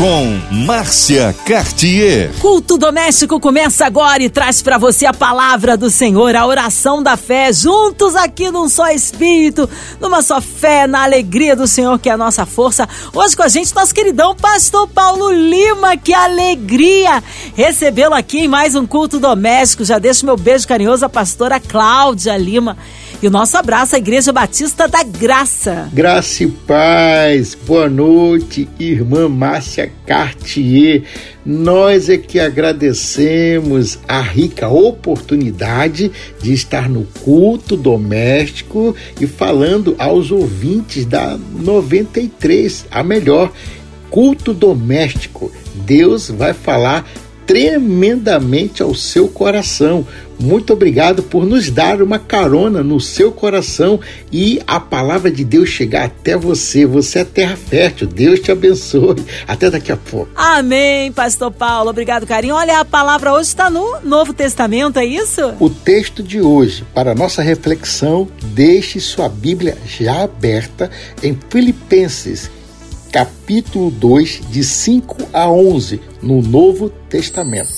com Márcia Cartier. Culto doméstico começa agora e traz para você a palavra do Senhor, a oração da fé, juntos aqui num só espírito, numa só fé, na alegria do Senhor que é a nossa força. Hoje com a gente nosso queridão pastor Paulo Lima, que alegria recebê-lo aqui em mais um culto doméstico. Já deixo meu beijo carinhoso à pastora Cláudia Lima. E o nosso abraço à Igreja Batista da Graça. Graça e paz. Boa noite, irmã Márcia Cartier. Nós é que agradecemos a rica oportunidade de estar no culto doméstico e falando aos ouvintes da 93, a melhor culto doméstico. Deus vai falar tremendamente ao seu coração. Muito obrigado por nos dar uma carona no seu coração e a palavra de Deus chegar até você. Você é terra fértil. Deus te abençoe. Até daqui a pouco. Amém, Pastor Paulo. Obrigado, carinho. Olha, a palavra hoje está no Novo Testamento, é isso? O texto de hoje, para nossa reflexão, deixe sua Bíblia já aberta em Filipenses capítulo 2, de 5 a 11, no Novo Testamento.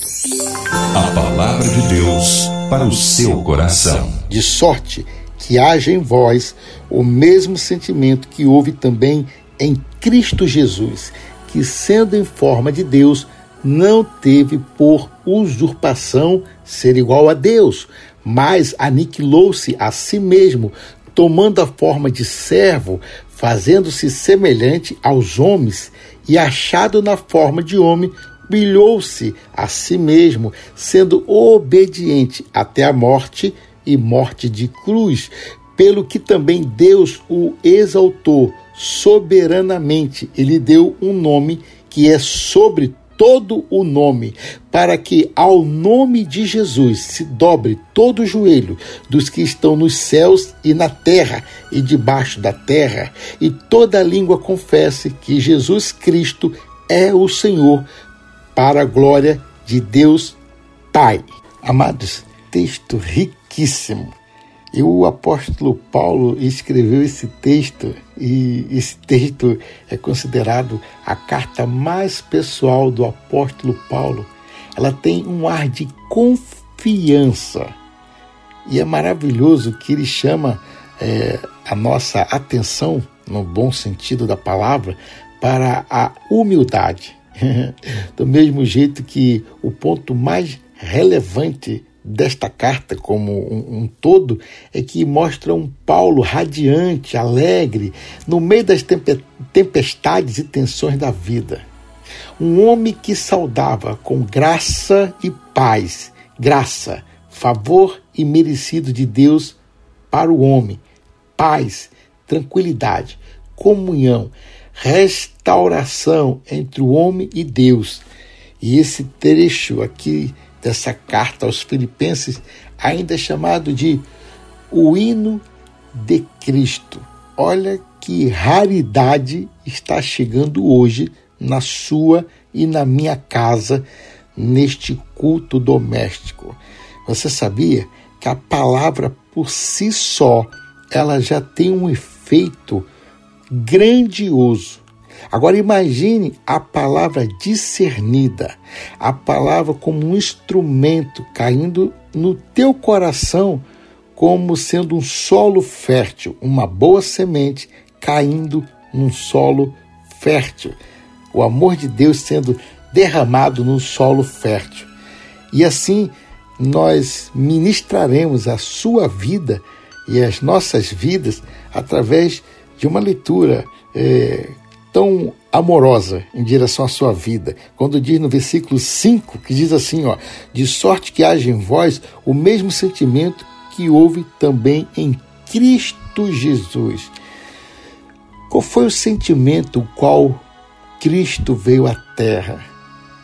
A palavra de Deus para o seu coração. De sorte que haja em vós o mesmo sentimento que houve também em Cristo Jesus, que, sendo em forma de Deus, não teve por usurpação ser igual a Deus, mas aniquilou-se a si mesmo, tomando a forma de servo, fazendo-se semelhante aos homens, e achado na forma de homem, brilhou-se a si mesmo, sendo obediente até a morte e morte de cruz, pelo que também Deus o exaltou soberanamente. Ele deu um nome que é sobre todo o nome, para que ao nome de Jesus se dobre todo o joelho dos que estão nos céus e na terra e debaixo da terra, e toda língua confesse que Jesus Cristo é o Senhor, para a glória de Deus Pai. Amados, texto riquíssimo e o apóstolo Paulo escreveu esse texto, e esse texto é considerado a carta mais pessoal do apóstolo Paulo. Ela tem um ar de confiança. E é maravilhoso que ele chama é, a nossa atenção, no bom sentido da palavra, para a humildade. Do mesmo jeito que o ponto mais relevante desta carta como um, um, todo é que mostra um Paulo radiante, alegre, no meio das tempestades e tensões da vida. Um homem que saudava com graça e paz, graça, favor e merecido de Deus para o homem, paz, tranquilidade, comunhão, restauração entre o homem e Deus. E esse trecho aqui dessa carta aos Filipenses, ainda chamado de o hino de Cristo. Olha que raridade está chegando hoje na sua e na minha casa, neste culto doméstico. Você sabia que a palavra por si só, ela já tem um efeito grandioso Agora imagine a palavra discernida, a palavra como um instrumento caindo no teu coração como sendo um solo fértil, uma boa semente caindo num solo fértil. O amor de Deus sendo derramado num solo fértil. E assim nós ministraremos a sua vida e as nossas vidas através de uma leitura é, tão amorosa em direção à sua vida, quando diz no versículo 5, que diz assim, ó, de sorte que haja em vós o mesmo sentimento que houve também em Cristo Jesus. Qual foi o sentimento o qual Cristo veio à terra?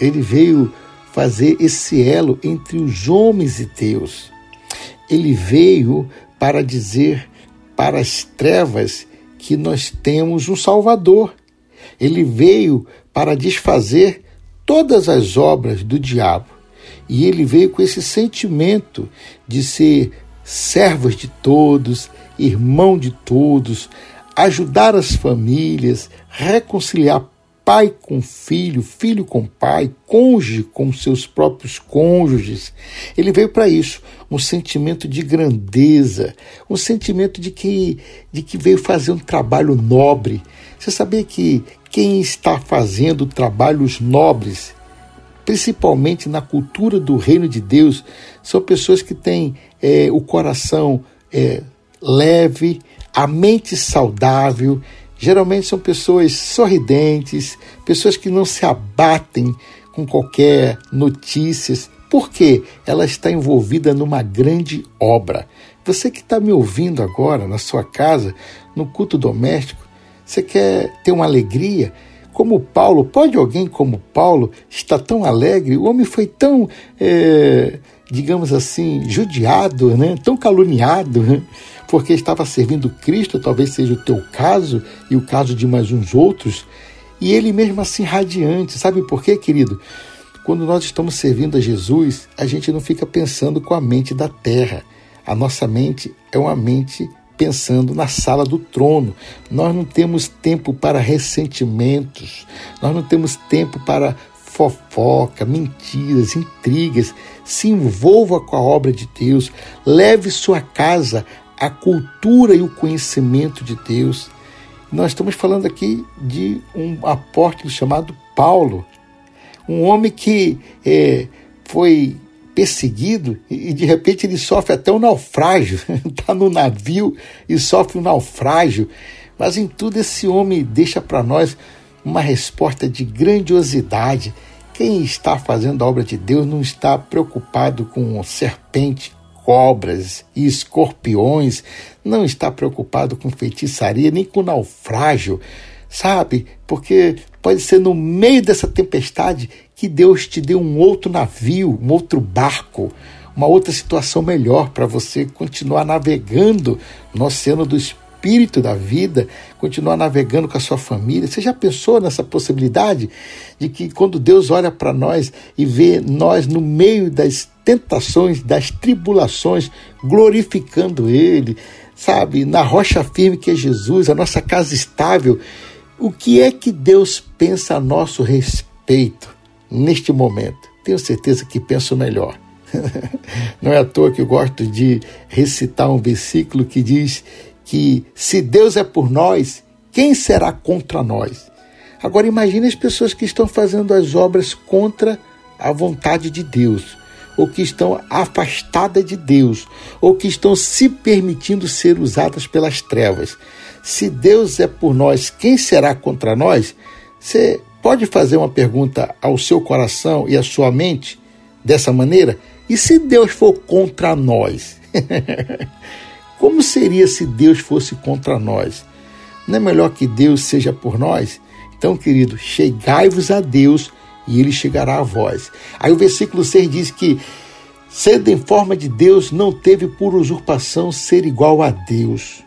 Ele veio fazer esse elo entre os homens e Deus. Ele veio para dizer para as trevas que nós temos um Salvador ele veio para desfazer todas as obras do diabo. E ele veio com esse sentimento de ser servos de todos, irmão de todos, ajudar as famílias, reconciliar pai com filho, filho com pai, cônjuge com seus próprios cônjuges. Ele veio para isso, um sentimento de grandeza, um sentimento de que, de que veio fazer um trabalho nobre. Você sabia que quem está fazendo trabalhos nobres, principalmente na cultura do reino de Deus, são pessoas que têm é, o coração é, leve, a mente saudável Geralmente são pessoas sorridentes, pessoas que não se abatem com qualquer notícias, porque ela está envolvida numa grande obra. Você que está me ouvindo agora na sua casa, no culto doméstico, você quer ter uma alegria? Como Paulo, pode alguém como Paulo estar tão alegre? O homem foi tão, é, digamos assim, judiado, né? tão caluniado. Né? Porque estava servindo Cristo, talvez seja o teu caso e o caso de mais uns outros, e ele mesmo assim radiante. Sabe por quê, querido? Quando nós estamos servindo a Jesus, a gente não fica pensando com a mente da terra. A nossa mente é uma mente pensando na sala do trono. Nós não temos tempo para ressentimentos, nós não temos tempo para fofoca, mentiras, intrigas. Se envolva com a obra de Deus, leve sua casa a cultura e o conhecimento de Deus. Nós estamos falando aqui de um apóstolo chamado Paulo, um homem que é, foi perseguido e de repente ele sofre até um naufrágio, está no navio e sofre um naufrágio. Mas em tudo esse homem deixa para nós uma resposta de grandiosidade. Quem está fazendo a obra de Deus não está preocupado com serpente, cobras e escorpiões, não está preocupado com feitiçaria nem com naufrágio, sabe? Porque pode ser no meio dessa tempestade que Deus te dê um outro navio, um outro barco, uma outra situação melhor para você continuar navegando no oceano do espírito da vida, continuar navegando com a sua família. Você já pensou nessa possibilidade de que quando Deus olha para nós e vê nós no meio das tentações, das tribulações, glorificando Ele, sabe, na rocha firme que é Jesus, a nossa casa estável. O que é que Deus pensa a nosso respeito neste momento? Tenho certeza que penso melhor. Não é à toa que eu gosto de recitar um versículo que diz que se Deus é por nós, quem será contra nós? Agora imagine as pessoas que estão fazendo as obras contra a vontade de Deus ou que estão afastadas de Deus, ou que estão se permitindo ser usadas pelas trevas. Se Deus é por nós, quem será contra nós? Você pode fazer uma pergunta ao seu coração e à sua mente dessa maneira? E se Deus for contra nós? Como seria se Deus fosse contra nós? Não é melhor que Deus seja por nós? Então, querido, chegai-vos a Deus e ele chegará a vós. Aí o versículo 6 diz que, sendo em forma de Deus, não teve por usurpação ser igual a Deus.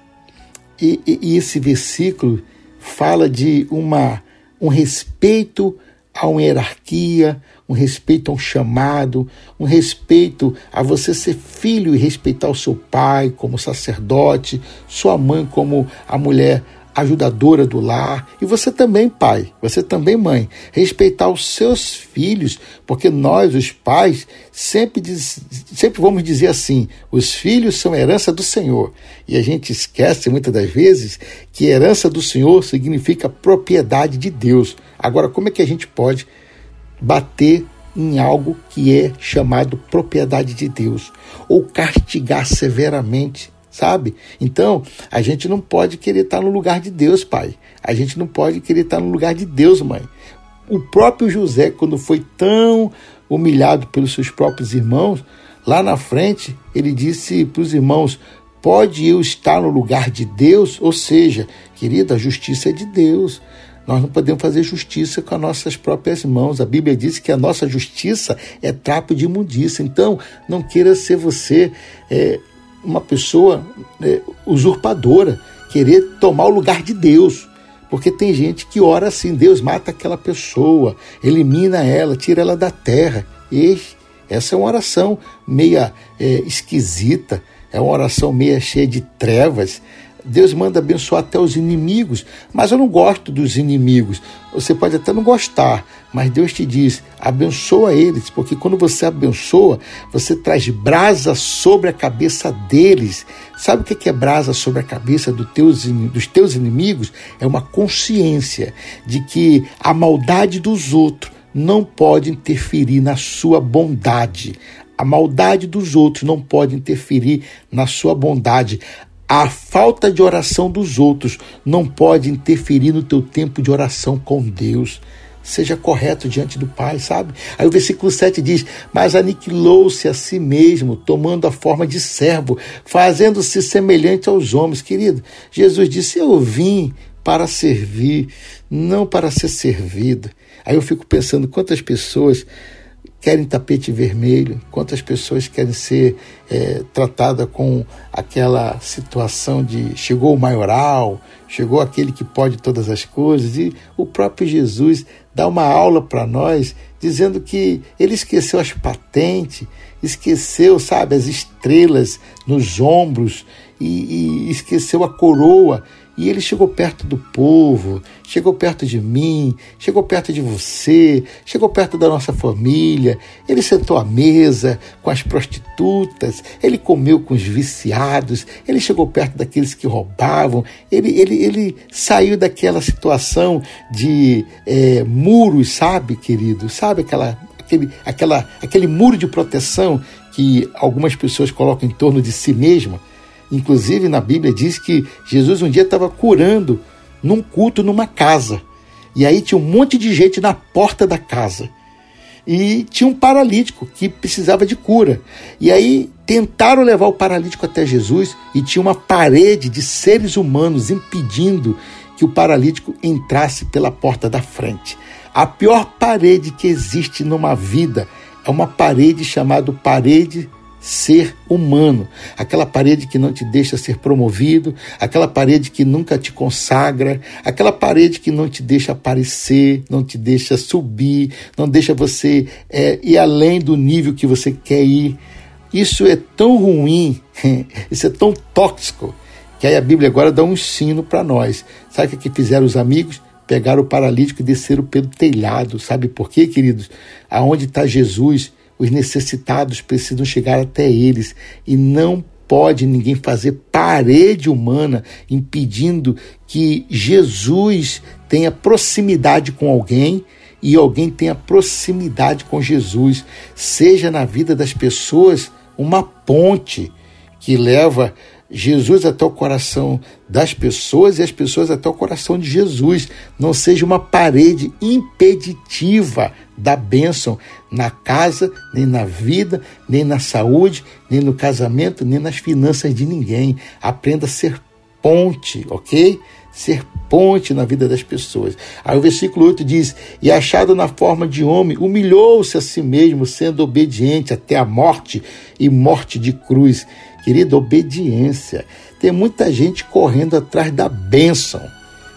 E, e, e esse versículo fala de uma, um respeito a uma hierarquia, um respeito a um chamado, um respeito a você ser filho e respeitar o seu pai como sacerdote, sua mãe como a mulher ajudadora do lar, e você também, pai, você também, mãe, respeitar os seus filhos, porque nós, os pais, sempre, diz, sempre vamos dizer assim: os filhos são herança do Senhor. E a gente esquece muitas das vezes que herança do Senhor significa propriedade de Deus. Agora, como é que a gente pode bater em algo que é chamado propriedade de Deus ou castigar severamente sabe? Então, a gente não pode querer estar no lugar de Deus, pai. A gente não pode querer estar no lugar de Deus, mãe. O próprio José, quando foi tão humilhado pelos seus próprios irmãos, lá na frente, ele disse para os irmãos: Pode eu estar no lugar de Deus? Ou seja, querida, a justiça é de Deus. Nós não podemos fazer justiça com as nossas próprias mãos. A Bíblia diz que a nossa justiça é trapo de imundícia. Então, não queira ser você é, uma pessoa é, usurpadora, querer tomar o lugar de Deus. Porque tem gente que ora assim: Deus mata aquela pessoa, elimina ela, tira ela da terra. E Essa é uma oração meia é, esquisita, é uma oração meia cheia de trevas. Deus manda abençoar até os inimigos, mas eu não gosto dos inimigos. Você pode até não gostar, mas Deus te diz: abençoa eles, porque quando você abençoa, você traz brasa sobre a cabeça deles. Sabe o que é brasa sobre a cabeça do teus, dos teus inimigos? É uma consciência de que a maldade dos outros não pode interferir na sua bondade. A maldade dos outros não pode interferir na sua bondade. A falta de oração dos outros não pode interferir no teu tempo de oração com Deus. Seja correto diante do Pai, sabe? Aí o versículo 7 diz: Mas aniquilou-se a si mesmo, tomando a forma de servo, fazendo-se semelhante aos homens. Querido, Jesus disse: Eu vim para servir, não para ser servido. Aí eu fico pensando quantas pessoas querem tapete vermelho, quantas pessoas querem ser é, tratadas com aquela situação de chegou o maioral, chegou aquele que pode todas as coisas, e o próprio Jesus dá uma aula para nós dizendo que ele esqueceu as patentes, esqueceu, sabe, as estrelas nos ombros e, e esqueceu a coroa e ele chegou perto do povo, chegou perto de mim, chegou perto de você, chegou perto da nossa família. Ele sentou à mesa com as prostitutas, ele comeu com os viciados, ele chegou perto daqueles que roubavam. Ele, ele, ele saiu daquela situação de é, muros, sabe, querido? Sabe aquela, aquele, aquela, aquele muro de proteção que algumas pessoas colocam em torno de si mesma? Inclusive, na Bíblia diz que Jesus um dia estava curando num culto numa casa. E aí tinha um monte de gente na porta da casa. E tinha um paralítico que precisava de cura. E aí tentaram levar o paralítico até Jesus e tinha uma parede de seres humanos impedindo que o paralítico entrasse pela porta da frente. A pior parede que existe numa vida é uma parede chamada parede ser humano, aquela parede que não te deixa ser promovido, aquela parede que nunca te consagra, aquela parede que não te deixa aparecer, não te deixa subir, não deixa você é, ir além do nível que você quer ir. Isso é tão ruim, isso é tão tóxico, que aí a Bíblia agora dá um ensino para nós. Sabe o que fizeram os amigos? Pegaram o paralítico e desceram pelo telhado. Sabe por quê, queridos? Aonde está Jesus? Os necessitados precisam chegar até eles e não pode ninguém fazer parede humana impedindo que Jesus tenha proximidade com alguém e alguém tenha proximidade com Jesus. Seja na vida das pessoas uma ponte que leva Jesus até o coração das pessoas e as pessoas até o coração de Jesus. Não seja uma parede impeditiva da bênção na casa, nem na vida, nem na saúde, nem no casamento, nem nas finanças de ninguém. Aprenda a ser ponte, ok? Ser ponte na vida das pessoas. Aí o versículo 8 diz: E achado na forma de homem, humilhou-se a si mesmo, sendo obediente até a morte e morte de cruz. Querida, obediência. Tem muita gente correndo atrás da bênção,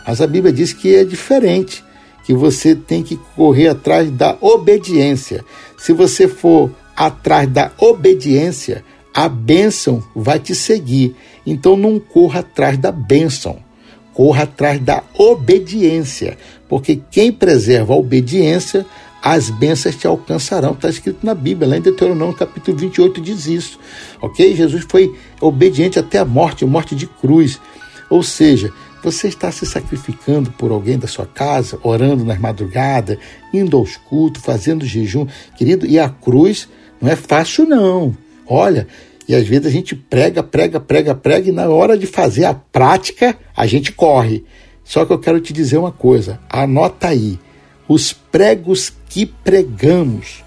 mas a Bíblia diz que é diferente, que você tem que correr atrás da obediência. Se você for atrás da obediência, a bênção vai te seguir. Então não corra atrás da bênção, corra atrás da obediência, porque quem preserva a obediência as bênçãos te alcançarão. Está escrito na Bíblia, lá em Deuteronômio capítulo 28 diz isso. Ok? Jesus foi obediente até a morte, morte de cruz. Ou seja, você está se sacrificando por alguém da sua casa, orando nas madrugadas, indo aos cultos, fazendo jejum. Querido, e a cruz não é fácil, não. Olha, e às vezes a gente prega, prega, prega, prega, e na hora de fazer a prática, a gente corre. Só que eu quero te dizer uma coisa, anota aí. Os pregos que pregamos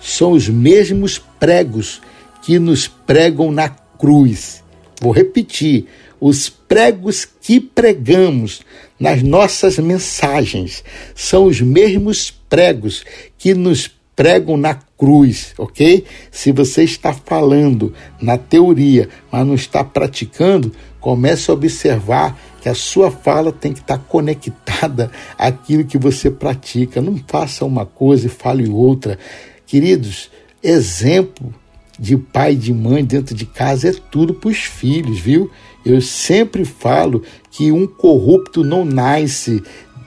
são os mesmos pregos que nos pregam na cruz. Vou repetir: os pregos que pregamos nas nossas mensagens são os mesmos pregos que nos pregam na cruz, ok? Se você está falando na teoria, mas não está praticando, comece a observar que a sua fala tem que estar conectada àquilo que você pratica. Não faça uma coisa e fale outra. Queridos, exemplo de pai e de mãe dentro de casa é tudo para os filhos, viu? Eu sempre falo que um corrupto não nasce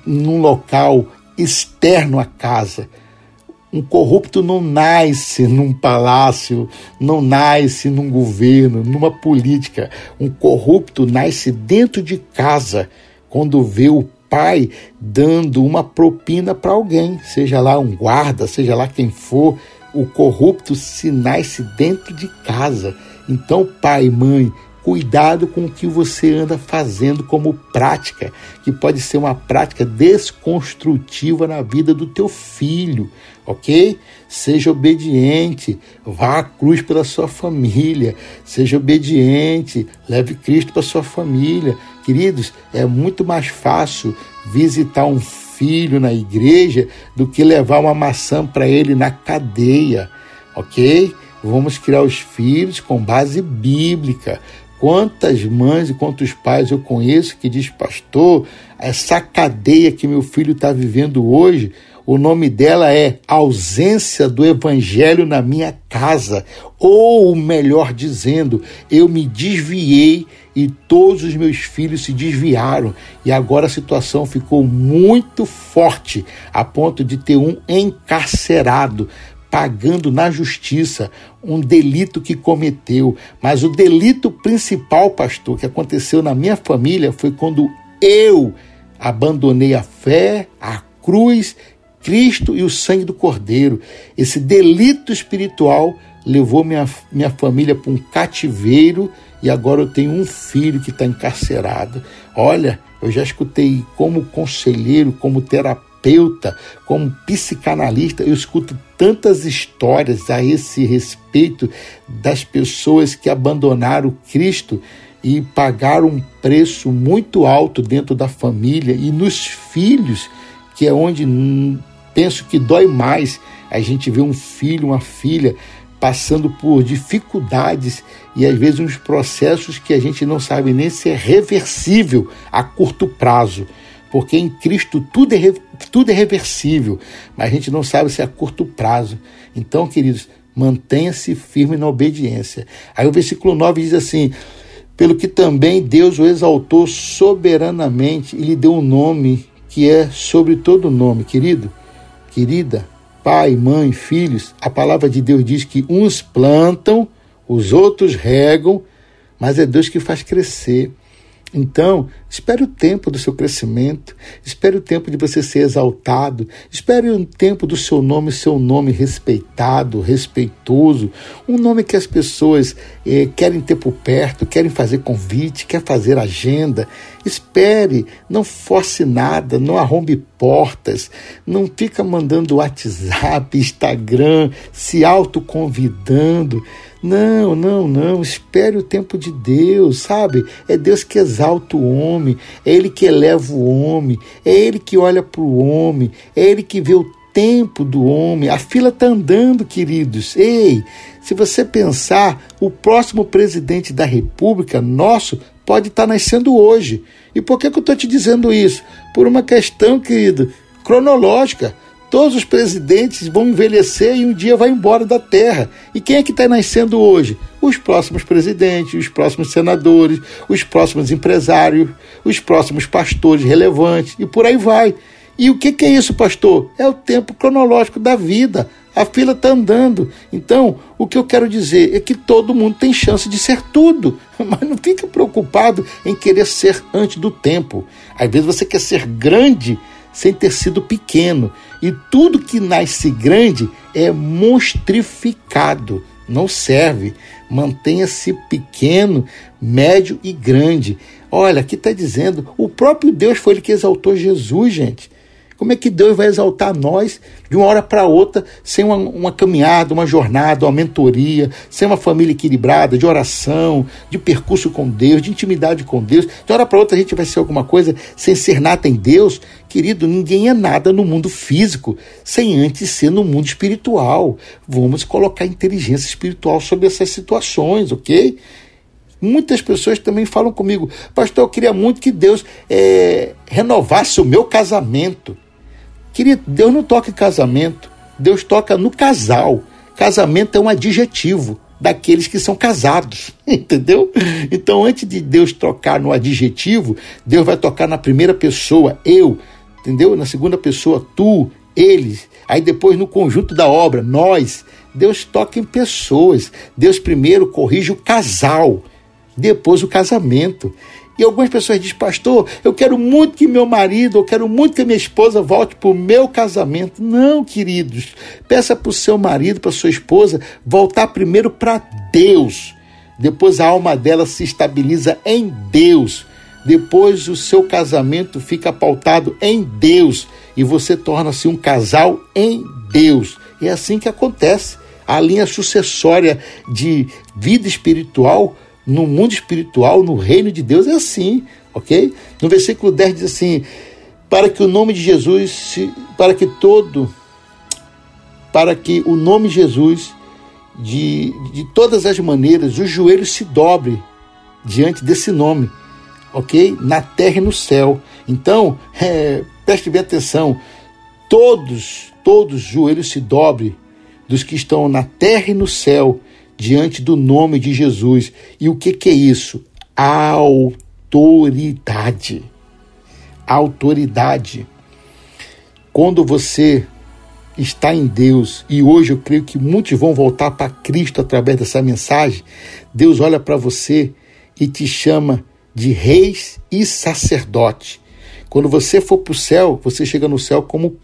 num local externo à casa. Um corrupto não nasce num palácio, não nasce num governo, numa política. Um corrupto nasce dentro de casa, quando vê o pai dando uma propina para alguém, seja lá um guarda, seja lá quem for. O corrupto se nasce dentro de casa. Então, pai, mãe, Cuidado com o que você anda fazendo como prática, que pode ser uma prática desconstrutiva na vida do teu filho, ok? Seja obediente, vá à cruz pela sua família, seja obediente, leve Cristo para sua família. Queridos, é muito mais fácil visitar um filho na igreja do que levar uma maçã para ele na cadeia, ok? Vamos criar os filhos com base bíblica, Quantas mães e quantos pais eu conheço que diz, pastor, essa cadeia que meu filho está vivendo hoje, o nome dela é ausência do evangelho na minha casa. Ou, melhor dizendo, eu me desviei e todos os meus filhos se desviaram. E agora a situação ficou muito forte, a ponto de ter um encarcerado pagando na justiça um delito que cometeu. Mas o delito principal, pastor, que aconteceu na minha família foi quando eu abandonei a fé, a cruz, Cristo e o sangue do Cordeiro. Esse delito espiritual levou minha, minha família para um cativeiro e agora eu tenho um filho que está encarcerado. Olha, eu já escutei como conselheiro, como terapeuta terapeuta, como psicanalista, eu escuto tantas histórias a esse respeito das pessoas que abandonaram Cristo e pagaram um preço muito alto dentro da família e nos filhos, que é onde penso que dói mais a gente ver um filho, uma filha passando por dificuldades e às vezes uns processos que a gente não sabe nem se é reversível a curto prazo porque em Cristo tudo é, tudo é reversível, mas a gente não sabe se é a curto prazo. Então, queridos, mantenha-se firme na obediência. Aí o versículo 9 diz assim: Pelo que também Deus o exaltou soberanamente e lhe deu um nome que é sobre todo nome, querido, querida, pai, mãe, filhos. A palavra de Deus diz que uns plantam, os outros regam, mas é Deus que faz crescer. Então, espere o tempo do seu crescimento, espere o tempo de você ser exaltado, espere o tempo do seu nome ser um nome respeitado, respeitoso, um nome que as pessoas eh, querem ter por perto, querem fazer convite, quer fazer agenda. Espere, não force nada, não arrombe portas, não fica mandando WhatsApp, Instagram, se autoconvidando. Não, não, não. Espere o tempo de Deus, sabe? É Deus que exalta o homem, é Ele que eleva o homem, é Ele que olha para o homem, é Ele que vê o tempo do homem. A fila está andando, queridos. Ei, se você pensar, o próximo presidente da República, nosso, pode estar tá nascendo hoje. E por que, que eu estou te dizendo isso? Por uma questão, querido, cronológica. Todos os presidentes vão envelhecer e um dia vai embora da terra. E quem é que está nascendo hoje? Os próximos presidentes, os próximos senadores, os próximos empresários, os próximos pastores relevantes e por aí vai. E o que, que é isso, pastor? É o tempo cronológico da vida. A fila está andando. Então, o que eu quero dizer é que todo mundo tem chance de ser tudo. Mas não fique preocupado em querer ser antes do tempo. Às vezes você quer ser grande sem ter sido pequeno. E tudo que nasce grande é monstrificado, não serve. Mantenha-se pequeno, médio e grande. Olha, aqui está dizendo, o próprio Deus foi ele que exaltou Jesus, gente. Como é que Deus vai exaltar nós de uma hora para outra, sem uma, uma, caminhada, uma jornada, uma mentoria, sem uma família equilibrada, de oração, de percurso com Deus, de intimidade com Deus? De hora para outra a gente vai ser alguma coisa sem ser nada em Deus? Querido, ninguém é nada no mundo físico sem antes ser no mundo espiritual. Vamos colocar inteligência espiritual sobre essas situações, ok? Muitas pessoas também falam comigo, pastor, eu queria muito que Deus é, renovasse o meu casamento. Querido, Deus não toca em casamento, Deus toca no casal. Casamento é um adjetivo daqueles que são casados, entendeu? Então, antes de Deus tocar no adjetivo, Deus vai tocar na primeira pessoa, eu, entendeu? Na segunda pessoa, tu, eles. Aí depois no conjunto da obra, nós. Deus toca em pessoas. Deus primeiro corrige o casal, depois o casamento. E algumas pessoas dizem, pastor, eu quero muito que meu marido, eu quero muito que minha esposa volte para o meu casamento. Não, queridos. Peça para o seu marido, para sua esposa, voltar primeiro para Deus. Depois a alma dela se estabiliza em Deus. Depois o seu casamento fica pautado em Deus. E você torna-se um casal em Deus. E é assim que acontece. A linha sucessória de vida espiritual no mundo espiritual, no reino de Deus, é assim, ok? No versículo 10 diz assim: para que o nome de Jesus, se, para que todo, para que o nome de Jesus, de, de todas as maneiras, os joelhos se dobre diante desse nome, ok? Na terra e no céu. Então, é, preste bem atenção: todos, todos os joelhos se dobre dos que estão na terra e no céu diante do nome de Jesus. E o que, que é isso? Autoridade. Autoridade. Quando você está em Deus, e hoje eu creio que muitos vão voltar para Cristo através dessa mensagem, Deus olha para você e te chama de reis e sacerdote. Quando você for para o céu, você chega no céu como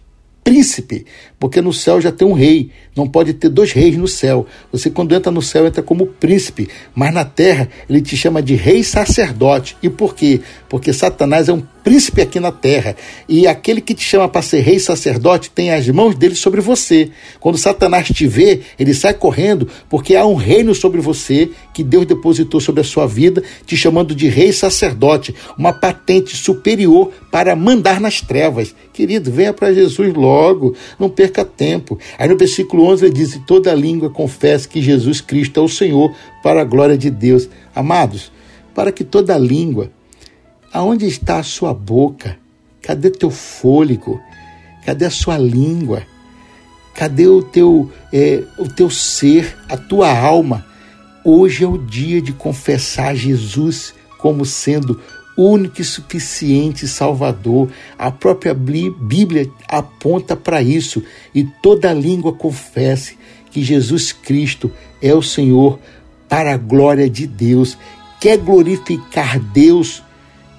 príncipe, porque no céu já tem um rei, não pode ter dois reis no céu. Você, quando entra no céu, entra como príncipe, mas na terra ele te chama de rei sacerdote. E por quê? Porque Satanás é um príncipe aqui na terra. E aquele que te chama para ser rei sacerdote tem as mãos dele sobre você. Quando Satanás te vê, ele sai correndo, porque há um reino sobre você que Deus depositou sobre a sua vida, te chamando de rei sacerdote, uma patente superior para mandar nas trevas. Querido, venha para Jesus logo, não perca tempo. Aí no versículo 11 ele diz: Toda língua confessa que Jesus Cristo é o Senhor, para a glória de Deus. Amados, para que toda língua, aonde está a sua boca? Cadê teu fôlego? Cadê a sua língua? Cadê o teu, é, o teu ser, a tua alma? Hoje é o dia de confessar Jesus como sendo único e suficiente Salvador. A própria Bíblia aponta para isso e toda língua confesse que Jesus Cristo é o Senhor para a glória de Deus. Quer glorificar Deus?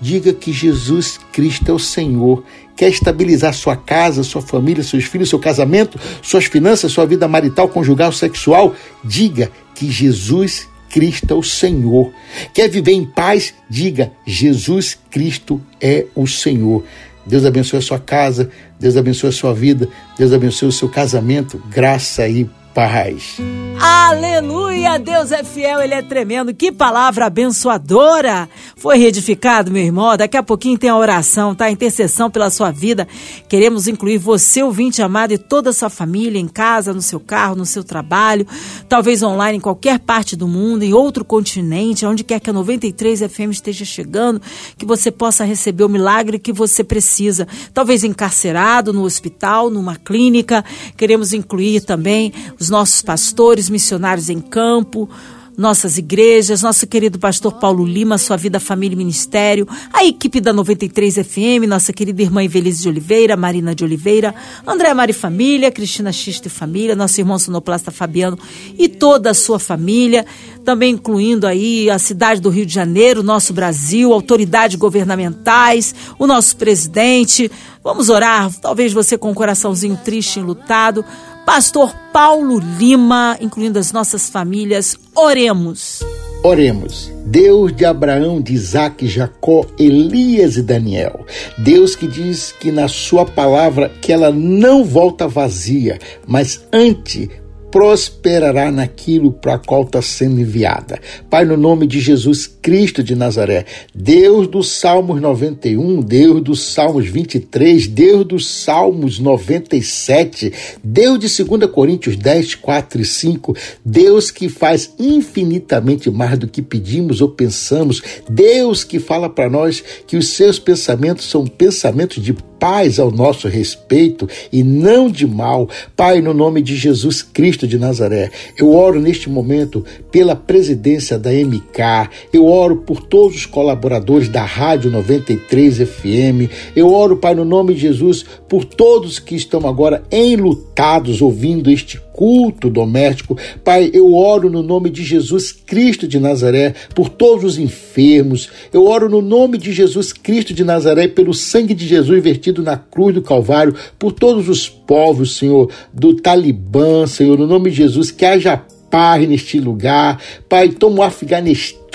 Diga que Jesus Cristo é o Senhor. Quer estabilizar sua casa, sua família, seus filhos, seu casamento, suas finanças, sua vida marital, conjugal, sexual? Diga que Jesus Cristo é o Senhor. Quer viver em paz? Diga: Jesus Cristo é o Senhor. Deus abençoe a sua casa, Deus abençoe a sua vida, Deus abençoe o seu casamento, graça e paz. Aleluia! Deus é fiel, Ele é tremendo. Que palavra abençoadora! Foi reedificado, meu irmão. Daqui a pouquinho tem a oração, tá? A intercessão pela sua vida. Queremos incluir você, ouvinte amado, e toda a sua família, em casa, no seu carro, no seu trabalho, talvez online, em qualquer parte do mundo, em outro continente, onde quer que a 93 FM esteja chegando, que você possa receber o milagre que você precisa. Talvez encarcerado no hospital, numa clínica. Queremos incluir também os os nossos pastores, missionários em campo, nossas igrejas, nosso querido pastor Paulo Lima, sua vida, família e ministério, a equipe da 93 FM, nossa querida irmã Evelise de Oliveira, Marina de Oliveira, André Mari Família, Cristina Xista e Família, nosso irmão sonoplasta Fabiano e toda a sua família, também incluindo aí a cidade do Rio de Janeiro, nosso Brasil, autoridades governamentais, o nosso presidente. Vamos orar, talvez você com o um coraçãozinho triste, enlutado, Pastor Paulo Lima, incluindo as nossas famílias, oremos. Oremos. Deus de Abraão, de Isaac, Jacó, Elias e Daniel. Deus que diz que na sua palavra que ela não volta vazia, mas ante prosperará naquilo para qual está sendo enviada. Pai, no nome de Jesus Cristo de Nazaré, Deus dos Salmos 91, Deus dos Salmos 23, Deus dos Salmos 97, Deus de 2 Coríntios 10, 4 e 5, Deus que faz infinitamente mais do que pedimos ou pensamos, Deus que fala para nós que os seus pensamentos são pensamentos de paz ao nosso respeito e não de mal. Pai, no nome de Jesus Cristo de Nazaré, eu oro neste momento pela presidência da MK, eu oro por todos os colaboradores da Rádio 93 FM, eu oro, Pai, no nome de Jesus, por todos que estão agora enlutados ouvindo este culto doméstico. Pai, eu oro no nome de Jesus Cristo de Nazaré por todos os enfermos. Eu oro no nome de Jesus Cristo de Nazaré pelo sangue de Jesus vertido na cruz do Calvário, por todos os povos, Senhor, do Talibã, Senhor, no nome de Jesus, que haja paz neste lugar. Pai, toma o Afeganistão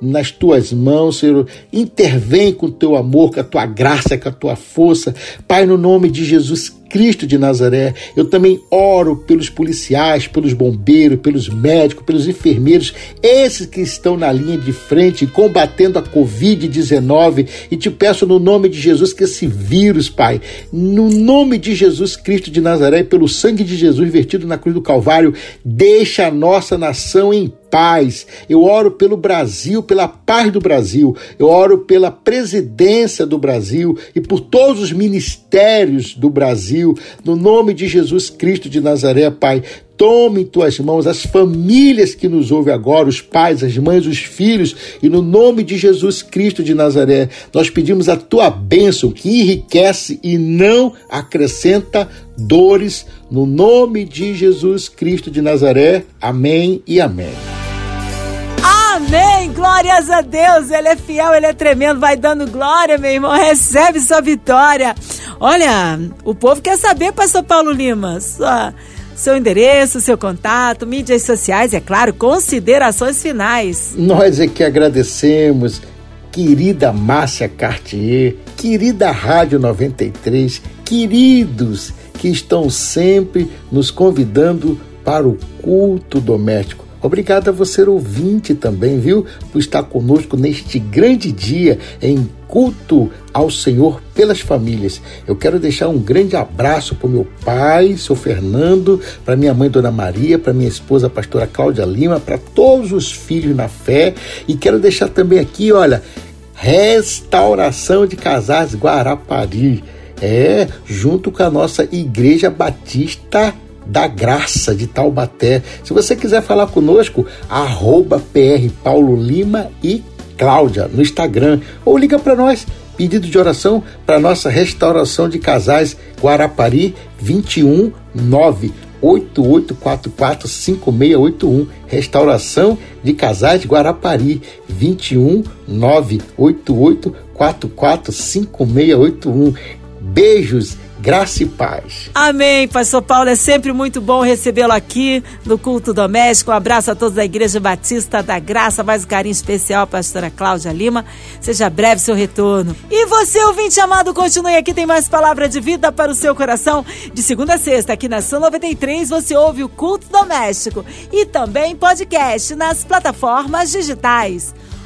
nas tuas mãos, Senhor. Intervém com o teu amor, com a tua graça, com a tua força. Pai, no nome de Jesus Cristo de Nazaré. Eu também oro pelos policiais, pelos bombeiros, pelos médicos, pelos enfermeiros, esses que estão na linha de frente combatendo a Covid-19 e te peço no nome de Jesus que esse vírus, Pai, no nome de Jesus Cristo de Nazaré pelo sangue de Jesus vertido na cruz do Calvário, deixa a nossa nação em paz. Eu oro pelo Brasil, pela paz do Brasil. Eu oro pela presidência do Brasil e por todos os ministérios do Brasil. No nome de Jesus Cristo de Nazaré, Pai. Tome em tuas mãos as famílias que nos ouvem agora, os pais, as mães, os filhos, e no nome de Jesus Cristo de Nazaré, nós pedimos a tua bênção que enriquece e não acrescenta dores, no nome de Jesus Cristo de Nazaré. Amém e amém. Amém! Glórias a Deus! Ele é fiel, ele é tremendo, vai dando glória, meu irmão. Recebe sua vitória. Olha, o povo quer saber, Pastor Paulo Lima, sua seu endereço, seu contato, mídias sociais, é claro, considerações finais. Nós é que agradecemos, querida Márcia Cartier, querida Rádio 93, queridos que estão sempre nos convidando para o culto doméstico. Obrigado a você ouvinte também, viu, por estar conosco neste grande dia em culto ao Senhor pelas famílias. Eu quero deixar um grande abraço para o meu pai, seu Fernando, para minha mãe, Dona Maria, para minha esposa, a pastora Cláudia Lima, para todos os filhos na fé. E quero deixar também aqui, olha, restauração de casais Guarapari. É, junto com a nossa Igreja Batista da Graça de Taubaté. Se você quiser falar conosco, arroba PR Paulo Lima e Cláudia no Instagram ou liga para nós. Pedido de oração para nossa restauração de casais Guarapari 21 9 88445681 Restauração de Casais Guarapari 21 988445681 Beijos graça e paz. Amém, Pastor Paulo. É sempre muito bom recebê-lo aqui no culto doméstico. Um abraço a todos da Igreja Batista da Graça, mais um carinho especial, pastora Cláudia Lima. Seja breve seu retorno. E você, ouvinte amado, continue aqui, tem mais palavra de vida para o seu coração. De segunda a sexta, aqui na São 93, você ouve o culto doméstico e também podcast nas plataformas digitais.